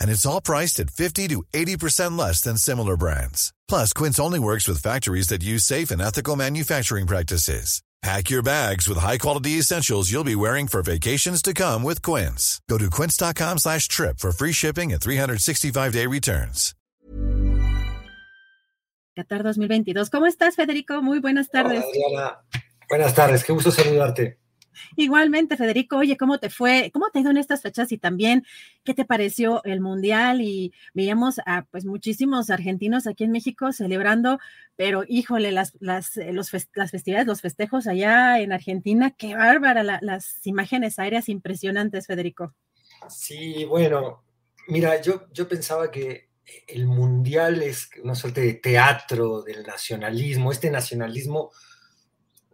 And it's all priced at 50 to 80% less than similar brands. Plus, Quince only works with factories that use safe and ethical manufacturing practices. Pack your bags with high-quality essentials you'll be wearing for vacations to come with Quince. Go to quince.com slash trip for free shipping and 365-day returns. Qatar 2022. ¿Cómo estás, Federico? Muy buenas tardes. Hola, Adriana. Buenas tardes, qué gusto saludarte. Igualmente, Federico, oye, ¿cómo te fue? ¿Cómo te ha ido en estas fechas? Y también, ¿qué te pareció el Mundial? Y veíamos a pues muchísimos argentinos aquí en México celebrando, pero híjole, las, las, eh, los las festividades, los festejos allá en Argentina, qué bárbara, las imágenes aéreas impresionantes, Federico. Sí, bueno, mira, yo, yo pensaba que el Mundial es una suerte de teatro del nacionalismo, este nacionalismo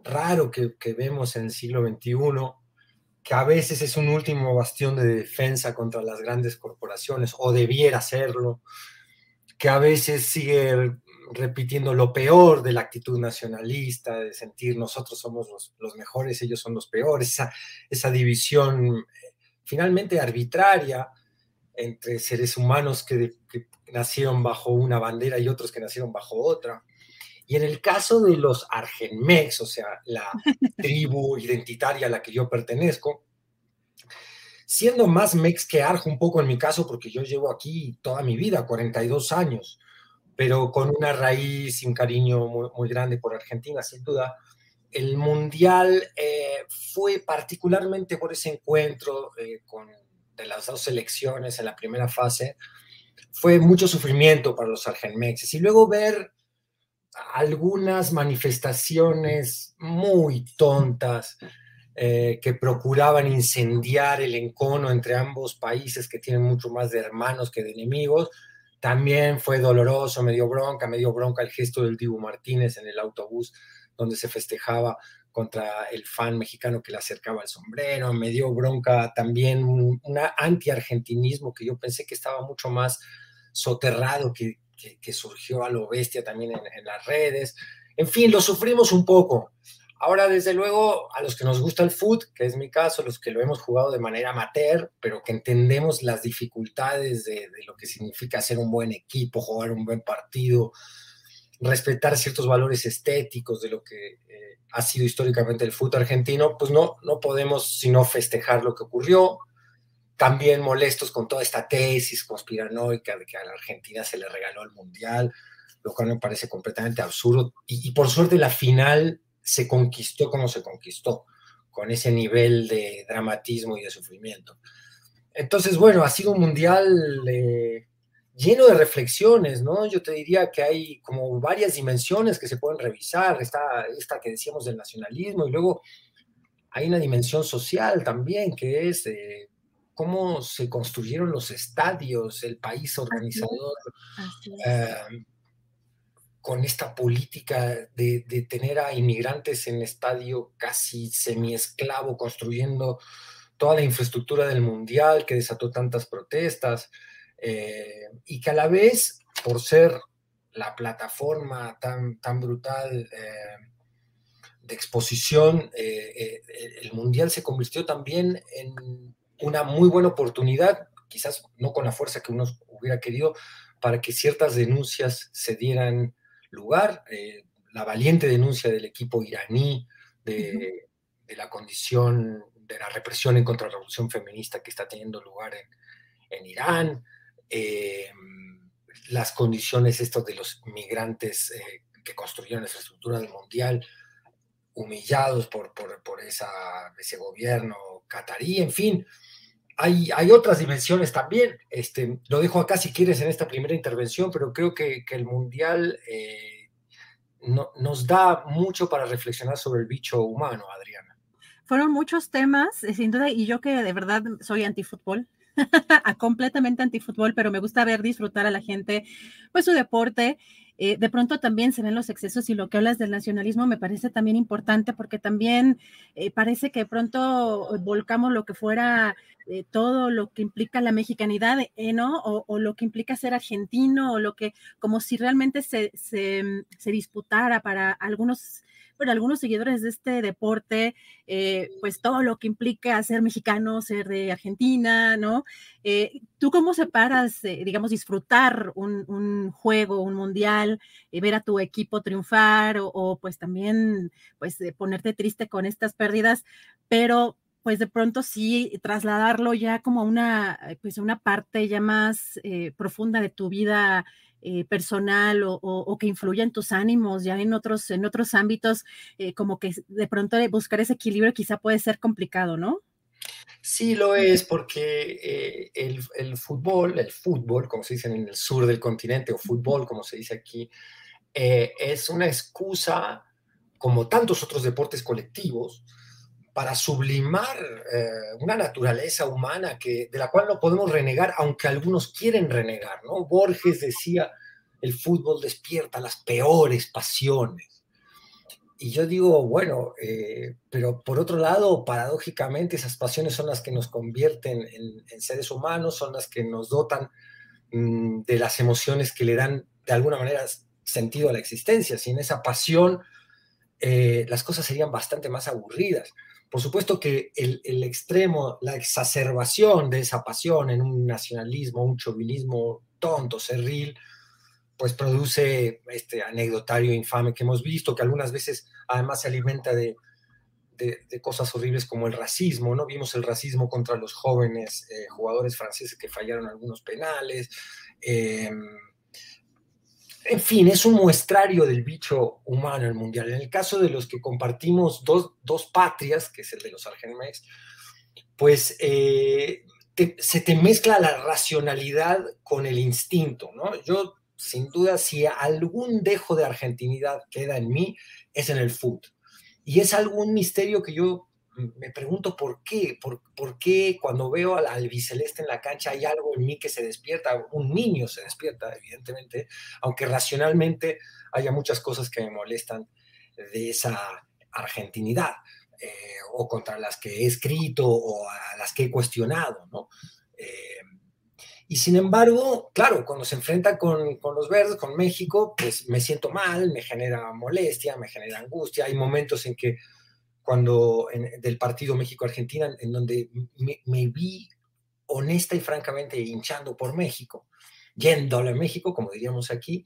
raro que, vemos en el siglo XXI, que a veces es un último bastión de defensa contra las grandes corporaciones, o debiera serlo, que a veces sigue repitiendo lo peor de la actitud nacionalista, de sentir nosotros somos los, mejores, ellos son los peores, esa, esa división eh, finalmente arbitraria entre seres humanos que, que, nacieron bajo una bandera y otros que nacieron bajo otra. Y en el caso de los Argenmex, o sea, la tribu identitaria a la que yo pertenezco, siendo más mex que arjo un poco en mi caso, porque yo llevo aquí toda mi vida, 42 años, pero con una raíz y un cariño muy, grande por Argentina, sin duda. El Mundial eh, fue particularmente por ese encuentro eh, con, de las dos selecciones en la primera fase, fue mucho sufrimiento para los argenmexes. Y luego ver algunas manifestaciones muy tontas eh, que procuraban incendiar el encono entre ambos países que tienen mucho más de hermanos que de enemigos. También fue doloroso, me dio bronca, me dio bronca el gesto del Dibu Martínez en el autobús donde se festejaba contra el fan mexicano que le acercaba el sombrero, me dio bronca también un, anti-argentinismo que yo pensé que estaba mucho más soterrado que, que, surgió a lo bestia también en, las redes. En fin, lo sufrimos un poco. Ahora, desde luego, a los que nos gusta el foot, que es mi caso, los que lo hemos jugado de manera amateur, pero que entendemos las dificultades de, lo que significa ser un buen equipo, jugar un buen partido, respetar ciertos valores estéticos de lo que eh, ha sido históricamente el fútbol argentino, pues no, no podemos sino festejar lo que ocurrió, también molestos con toda esta tesis conspiranoica de que a la Argentina se le regaló el Mundial, lo cual me parece completamente absurdo. Y, por suerte la final se conquistó como se conquistó, con ese nivel de dramatismo y de sufrimiento. Entonces, bueno, ha sido un Mundial eh, lleno de reflexiones, ¿no? Yo te diría que hay como varias dimensiones que se pueden revisar, está esta que decíamos del nacionalismo y luego hay una dimensión social también que es... Eh, cómo se construyeron los estadios, el país organizador, em, con esta política de, tener a inmigrantes en estadio casi semiesclavo, construyendo toda la infraestructura del mundial que desató tantas protestas, eh, y que a la vez, por ser la plataforma tan, tan brutal eh, de exposición, eh, el mundial se convirtió también en una muy buena oportunidad, quizás no con la fuerza que uno hubiera querido, para que ciertas denuncias se dieran lugar. Eh, la valiente denuncia del equipo iraní de, la condición de la represión en contra de la revolución feminista que está teniendo lugar en, Irán, eh, las condiciones estos de los migrantes eh, que construyeron esa estructura del mundial, humillados por, por, esa, ese gobierno catarí, en fin. Hay, hay, otras dimensiones también. Este, lo dejo acá si quieres en esta primera intervención, pero creo que, el Mundial eh, no, nos da mucho para reflexionar sobre el bicho humano, Adriana. Fueron muchos temas, eh, sin duda, y yo que de verdad soy antifútbol, completamente antifútbol, pero me gusta ver disfrutar a la gente, pues su deporte. Eh, de pronto también se ven los excesos y lo que hablas del nacionalismo me parece también importante porque también eh, parece que de pronto volcamos lo que fuera eh, todo lo que implica la mexicanidad, ¿no? O, lo que implica ser argentino, o lo que, como si realmente se, se disputara para algunos bueno, algunos seguidores de este deporte, eh, pues todo lo que implica ser mexicano, ser de Argentina, ¿no? Eh, ¿Tú cómo separas, eh, digamos, disfrutar un, juego, un mundial, ver a tu equipo triunfar o, pues también, pues ponerte triste con estas pérdidas, pero pues de pronto sí trasladarlo ya como a una, pues una parte ya más profunda de tu vida eh, personal o, que influya en tus ánimos ya en otros, en otros ámbitos, eh, como que de pronto buscar ese equilibrio quizá puede ser complicado, ¿no? Sí, lo es porque eh, el, fútbol, el fútbol, como se dice en el sur del continente, o fútbol, como se dice aquí, es una excusa, como tantos otros deportes colectivos, para sublimar una naturaleza humana que, de la cual no podemos renegar, aunque algunos quieren renegar, ¿no? Borges decía, el fútbol despierta las peores pasiones. Y yo digo, bueno, eh, pero por otro lado, paradójicamente, esas pasiones son las que nos convierten en, seres humanos, son las que nos dotan mm, de las emociones que le dan de alguna manera sentido a la existencia. Sin esa pasión, eh, las cosas serían bastante más aburridas. Por supuesto que el, extremo, la exacerbación de esa pasión en un nacionalismo, un chauvinismo tonto, cerril, pues produce este anecdotario infame que hemos visto, que algunas veces además se alimenta de, de, cosas horribles como el racismo, ¿no? Vimos el racismo contra los jóvenes eh, jugadores franceses que fallaron algunos penales. Em, en fin, es un muestrario del bicho humano el mundial. En el caso de los que compartimos dos, dos patrias, que es el de los Argenmex, pues eh, se te mezcla la racionalidad con el instinto, ¿no? Yo sin duda, si algún dejo de argentinidad queda en mí, es en el fútbol. Y es algún misterio que yo me pregunto por qué, por, qué cuando veo al albiceleste en la cancha hay algo en mí que se despierta, un niño se despierta, evidentemente, aunque racionalmente haya muchas cosas que me molestan de esa argentinidad, eh, o contra las que he escrito o a las que he cuestionado, ¿no? Eh, y sin embargo, claro, cuando se enfrenta con, con, los verdes, con México, pues me siento mal, me genera molestia, me genera angustia. Hay momentos en que cuando en, del partido México-Argentina, en donde me, me, vi honesta y francamente hinchando por México, yéndole a México, como diríamos aquí,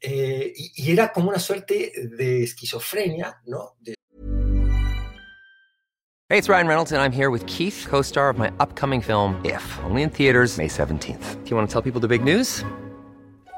eh, y, y, era como una suerte de esquizofrenia, ¿no? De, Hey, it's Ryan Reynolds, and I'm here with Keith, co star of my upcoming film, If, only in theaters, May 17th. Do you want to tell people the big news?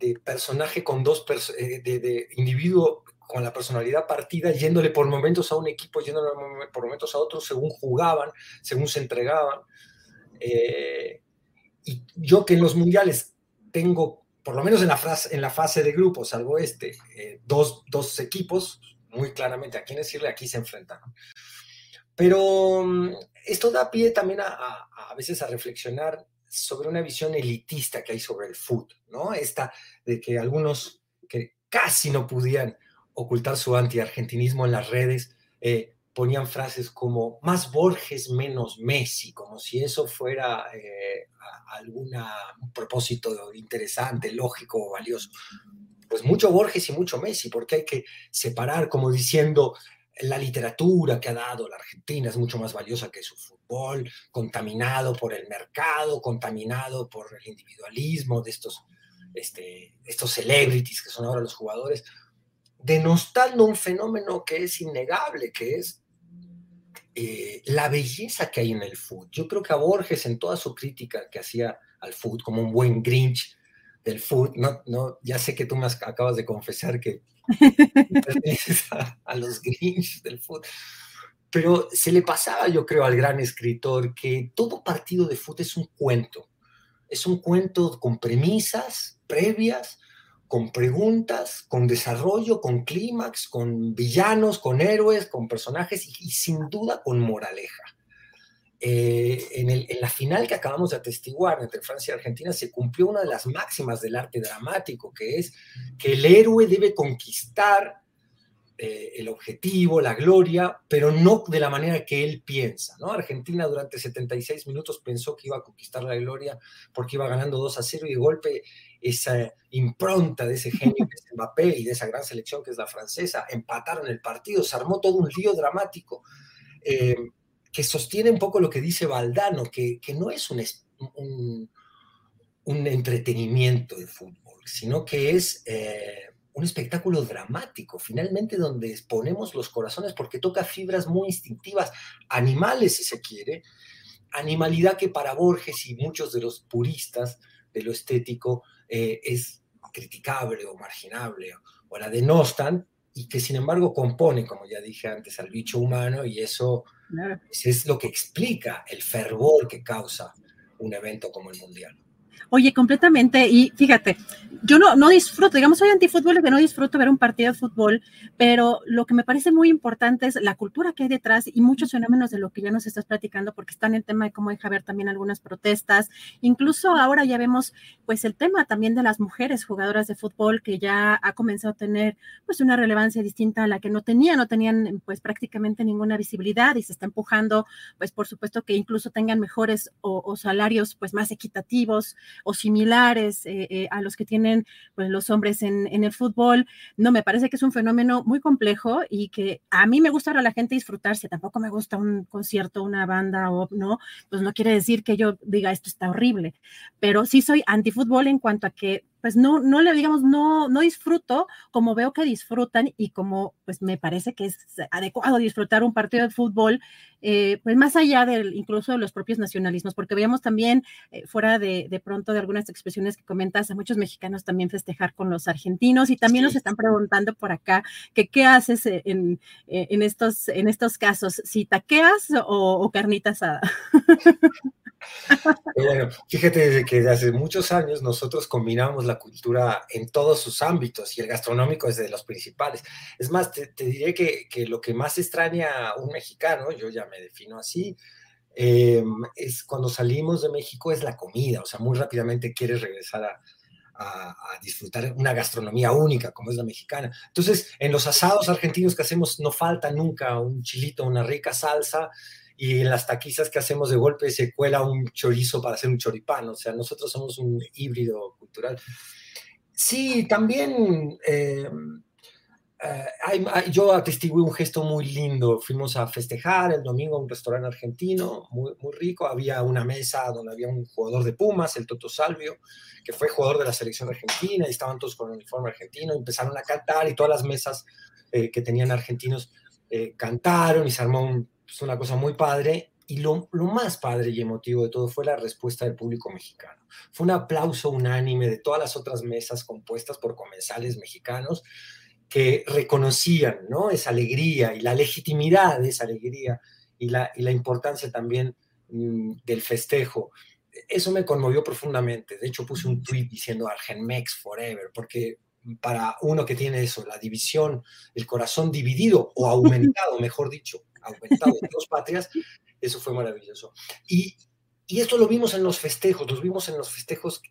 De, personaje con dos eh, de, individuo con la personalidad partida, yéndole por momentos a un equipo, yéndole por momentos a otro, según jugaban, según se entregaban. Eh, y yo que en los mundiales tengo, por lo menos en la, frase, en la fase de grupos, salvo este, eh, dos, dos, equipos, muy claramente a quién decirle, aquí se enfrentan. Pero mm, esto da pie también a, a, veces a reflexionar sobre una visión elitista que hay sobre el fútbol, ¿no? Esta de que algunos que casi no podían ocultar su anti-argentinismo en las redes, eh, ponían frases como más Borges, menos Messi, como si eso fuera eh, algún propósito interesante, lógico valioso. Pues mucho Borges y mucho Messi, porque hay que separar, como diciendo, la literatura que ha dado la Argentina es mucho más valiosa que su fútbol, contaminado por el mercado, contaminado por el individualismo de estos, este, estos celebrities que son ahora los jugadores denostando un fenómeno que es innegable, que es eh, la belleza que hay en el fútbol. Yo creo que a Borges, en toda su crítica que hacía al fútbol, como un buen Grinch del fútbol, no, no, ya sé que tú me acabas de confesar que a, a los Grinch del fútbol, pero se le pasaba, yo creo, al gran escritor que todo partido de fútbol es un cuento, es un cuento con premisas previas con preguntas, con desarrollo, con clímax, con villanos, con héroes, con personajes y, sin duda con moraleja. Eh, en, la final que acabamos de atestiguar entre Francia y Argentina se cumplió una de las máximas del arte dramático, que es que el héroe debe conquistar eh, el objetivo, la gloria, pero no de la manera que él piensa. ¿no? Argentina durante 76 minutos pensó que iba a conquistar la gloria porque iba ganando 2 a 0 y de golpe esa impronta de ese genio que es Mbappé y de esa gran selección que es la francesa, empataron el partido, se armó todo un lío dramático eh, que sostiene un poco lo que dice Valdano, que, no es un, un, entretenimiento de fútbol, sino que es eh, un espectáculo dramático, finalmente donde exponemos los corazones porque toca fibras muy instintivas, animales si se quiere, animalidad que para Borges y muchos de los puristas de lo estético eh, es criticable o marginable o la denostan y que sin embargo compone, como ya dije antes, al bicho humano y eso es lo que explica el fervor que causa un evento como el Mundial. Oye, completamente. Y fíjate, yo no, no disfruto, digamos, soy antifútbol que no disfruto ver un partido de fútbol, pero lo que me parece muy importante es la cultura que hay detrás y muchos fenómenos de lo que ya nos estás platicando, porque están el tema de cómo deja ver también algunas protestas. Incluso ahora ya vemos, pues, el tema también de las mujeres jugadoras de fútbol que ya ha comenzado a tener, pues, una relevancia distinta a la que no tenían, no tenían, pues, prácticamente ninguna visibilidad y se está empujando, pues, por supuesto que incluso tengan mejores o, salarios, pues, más equitativos o similares eh, eh, a los que tienen pues, los hombres en, el fútbol. No, me parece que es un fenómeno muy complejo y que a mí me gusta a la gente disfrutarse. Tampoco me gusta un concierto, una banda o no, pues no quiere decir que yo diga esto está horrible, pero sí soy antifútbol en cuanto a que pues no, no le digamos, no, no disfruto como veo que disfrutan y como pues me parece que es adecuado disfrutar un partido de fútbol, eh, pues más allá del, incluso de los propios nacionalismos, porque veíamos también eh, fuera de, de, pronto de algunas expresiones que comentas a muchos mexicanos también festejar con los argentinos y también nos están preguntando por acá que qué haces en, en, estos, en estos casos, si taqueas o, o carnita asada. bueno, fíjate desde que hace muchos años nosotros combinamos la cultura en todos sus ámbitos y el gastronómico es de los principales. Es más, te, diré que, lo que más extraña a un mexicano, yo ya me defino así, em, es cuando salimos de México es la comida, o sea, muy rápidamente quieres regresar a, disfrutar una gastronomía única como es la mexicana. Entonces, en los asados argentinos que hacemos no falta nunca un chilito, una rica salsa, y en las taquizas que hacemos de golpe se cuela un chorizo para hacer un choripán, o sea, nosotros somos un híbrido cultural. Sí, también eh, eh, yo atestigué un gesto muy lindo, fuimos a festejar el domingo a un restaurante argentino, muy, muy rico, había una mesa donde había un jugador de Pumas, el Toto Salvio, que fue jugador de la selección argentina, y estaban todos con el uniforme argentino, empezaron a cantar y todas las mesas eh, que tenían argentinos cantaron y se armó un es una cosa muy padre. Y lo, más padre y emotivo de todo fue la respuesta del público mexicano. Fue un aplauso unánime de todas las otras mesas compuestas por comensales mexicanos que reconocían ¿no? esa alegría y la legitimidad de esa alegría y la, y la importancia también mm, del festejo. Eso me conmovió profundamente. De hecho, puse un tweet diciendo Argenmex Forever, porque para uno que tiene eso, la división, el corazón dividido o aumentado, mejor dicho, aumentado de dos patrias, eso fue maravilloso. Y, y esto lo vimos en los festejos, los vimos en los festejos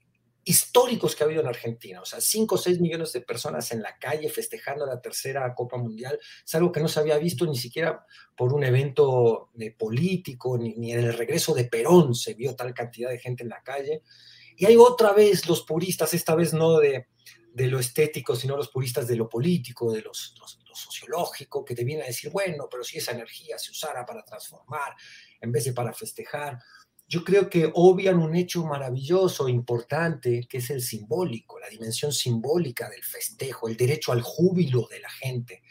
históricos que ha habido en Argentina. O sea, 5 o 6 millones de personas en la calle festejando la tercera Copa Mundial. Es algo que no se había visto ni siquiera por un evento de político, ni, ni, en el regreso de Perón se vio tal cantidad de gente en la calle. Y hay otra vez los puristas, esta vez no de, de lo estético, sino los puristas de lo político, de los, los, sociológico, que te vienen a decir, bueno, pero si esa energía se usara para transformar en vez de para festejar yo creo que obvian un hecho maravilloso, importante, que es el simbólico, la dimensión simbólica del festejo, el derecho al júbilo de la gente.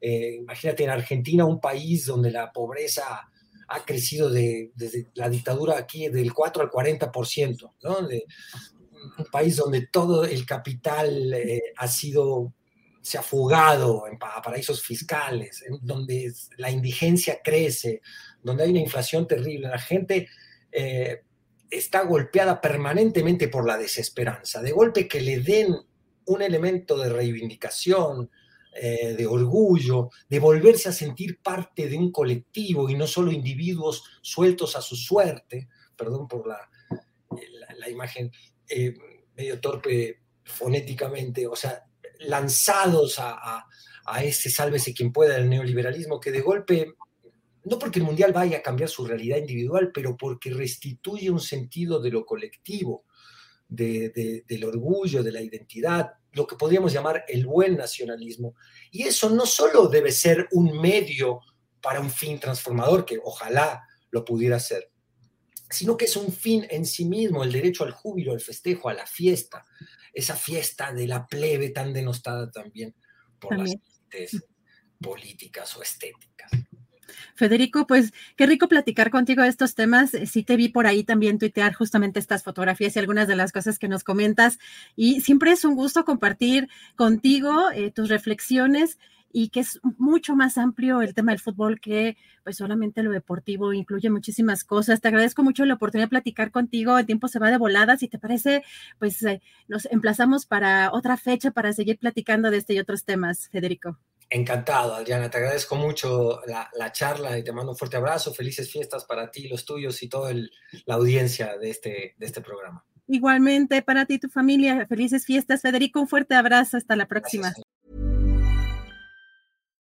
Eh, imagínate en Argentina, un país donde la pobreza ha crecido de, desde la dictadura aquí del 4 al 40%, ¿no? Un país donde todo el capital eh, ha sido, se ha fugado en paraísos fiscales, donde la indigencia crece, donde hay una inflación terrible. La gente eh, está golpeada permanentemente por la desesperanza. De golpe que le den un elemento de reivindicación, eh, de orgullo, de volverse a sentir parte de un colectivo y no solo individuos sueltos a su suerte, perdón por la, la, imagen eh, medio torpe fonéticamente, o sea, lanzados a, a, a ese sálvese quien pueda del neoliberalismo, que de golpe no porque el Mundial vaya a cambiar su realidad individual, pero porque restituye un sentido de lo colectivo, del orgullo, de la identidad, lo que podríamos llamar el buen nacionalismo. Y eso no solo debe ser un medio para un fin transformador, que ojalá lo pudiera ser, sino que es un fin en sí mismo, el derecho al júbilo, al festejo, a la fiesta, esa fiesta de la plebe tan denostada también por las políticas o estéticas. Federico, pues qué rico platicar contigo de estos temas. Eh, sí te vi por ahí también tuitear justamente estas fotografías y algunas de las cosas que nos comentas. Y siempre es un gusto compartir contigo eh, tus reflexiones y que es mucho más amplio el tema del fútbol que pues solamente lo deportivo, incluye muchísimas cosas. Te agradezco mucho la oportunidad de platicar contigo, el tiempo se va de volada, si te parece, pues eh, nos emplazamos para otra fecha para seguir platicando de este y otros temas, Federico. Encantado, Adriana. Te agradezco mucho la, la, charla y te mando un fuerte abrazo. Felices fiestas para ti, los tuyos y toda la audiencia de este, de este programa. Igualmente para ti y tu familia. Felices fiestas, Federico. Un fuerte abrazo. Hasta la próxima. Gracias.